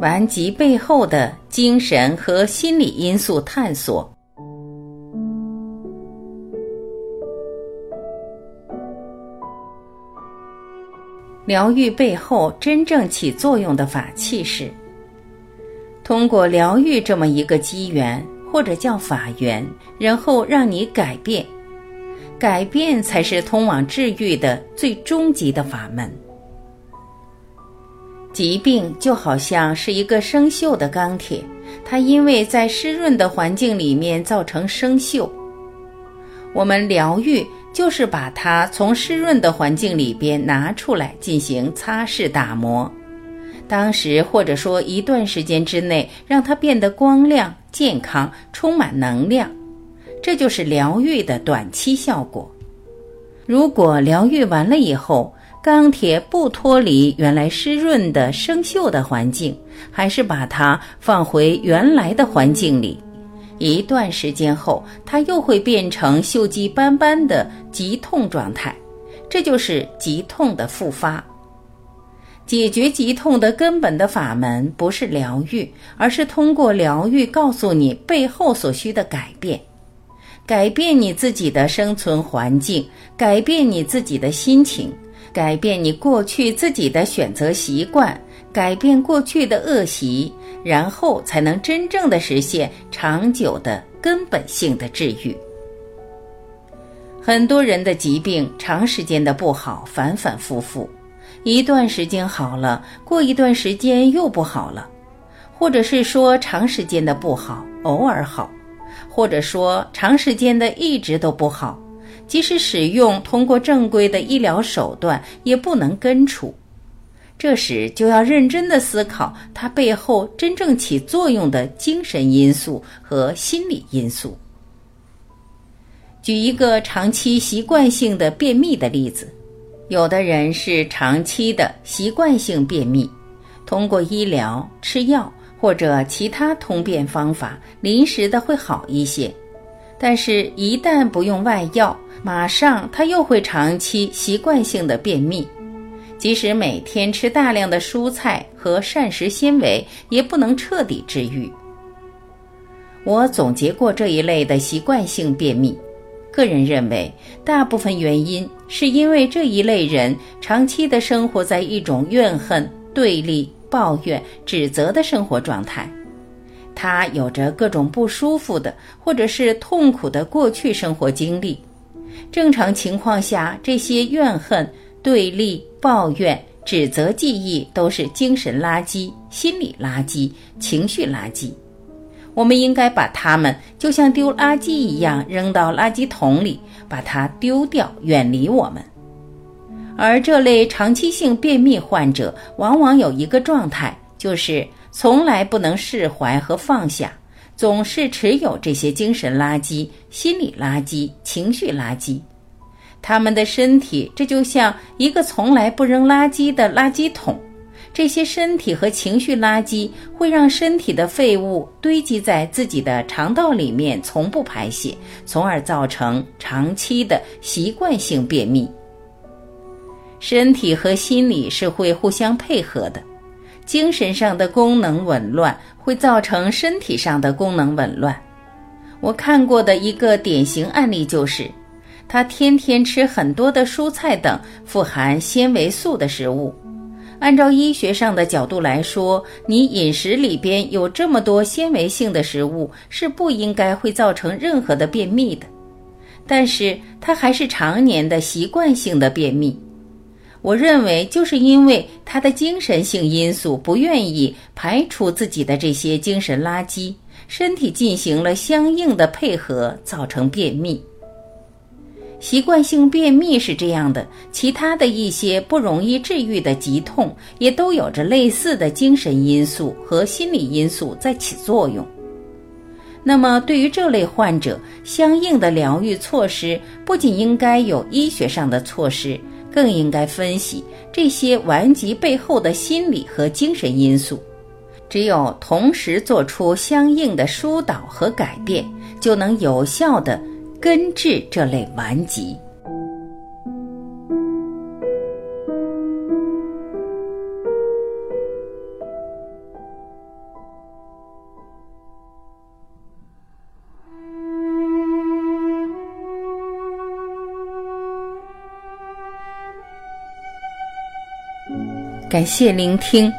顽疾背后的精神和心理因素探索。疗愈背后真正起作用的法器是，通过疗愈这么一个机缘，或者叫法缘，然后让你改变，改变才是通往治愈的最终极的法门。疾病就好像是一个生锈的钢铁，它因为在湿润的环境里面造成生锈。我们疗愈。就是把它从湿润的环境里边拿出来进行擦拭打磨，当时或者说一段时间之内，让它变得光亮、健康、充满能量，这就是疗愈的短期效果。如果疗愈完了以后，钢铁不脱离原来湿润的生锈的环境，还是把它放回原来的环境里。一段时间后，它又会变成锈迹斑斑的急痛状态，这就是急痛的复发。解决急痛的根本的法门不是疗愈，而是通过疗愈告诉你背后所需的改变，改变你自己的生存环境，改变你自己的心情，改变你过去自己的选择习惯，改变过去的恶习。然后才能真正的实现长久的根本性的治愈。很多人的疾病长时间的不好，反反复复，一段时间好了，过一段时间又不好了，或者是说长时间的不好，偶尔好，或者说长时间的一直都不好，即使使用通过正规的医疗手段，也不能根除。这时就要认真的思考它背后真正起作用的精神因素和心理因素。举一个长期习惯性的便秘的例子，有的人是长期的习惯性便秘，通过医疗、吃药或者其他通便方法，临时的会好一些，但是，一旦不用外药，马上他又会长期习惯性的便秘。即使每天吃大量的蔬菜和膳食纤维，也不能彻底治愈。我总结过这一类的习惯性便秘，个人认为，大部分原因是因为这一类人长期的生活在一种怨恨、对立、抱怨、指责的生活状态，他有着各种不舒服的或者是痛苦的过去生活经历。正常情况下，这些怨恨。对立、抱怨、指责记忆都是精神垃圾、心理垃圾、情绪垃圾。我们应该把它们就像丢垃圾一样扔到垃圾桶里，把它丢掉，远离我们。而这类长期性便秘患者往往有一个状态，就是从来不能释怀和放下，总是持有这些精神垃圾、心理垃圾、情绪垃圾。他们的身体，这就像一个从来不扔垃圾的垃圾桶。这些身体和情绪垃圾会让身体的废物堆积在自己的肠道里面，从不排泄，从而造成长期的习惯性便秘。身体和心理是会互相配合的，精神上的功能紊乱会造成身体上的功能紊乱。我看过的一个典型案例就是。他天天吃很多的蔬菜等富含纤维素的食物。按照医学上的角度来说，你饮食里边有这么多纤维性的食物是不应该会造成任何的便秘的。但是他还是常年的习惯性的便秘。我认为就是因为他的精神性因素不愿意排除自己的这些精神垃圾，身体进行了相应的配合，造成便秘。习惯性便秘是这样的，其他的一些不容易治愈的疾痛，也都有着类似的精神因素和心理因素在起作用。那么，对于这类患者，相应的疗愈措施不仅应该有医学上的措施，更应该分析这些顽疾背后的心理和精神因素。只有同时做出相应的疏导和改变，就能有效地。根治这类顽疾。感谢聆听，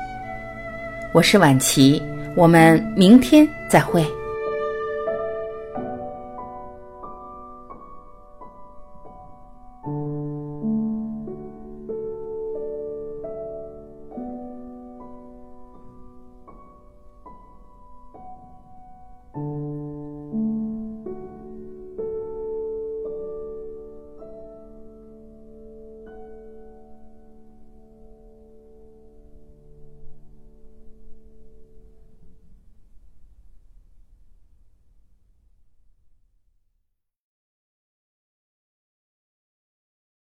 我是晚琪，我们明天再会。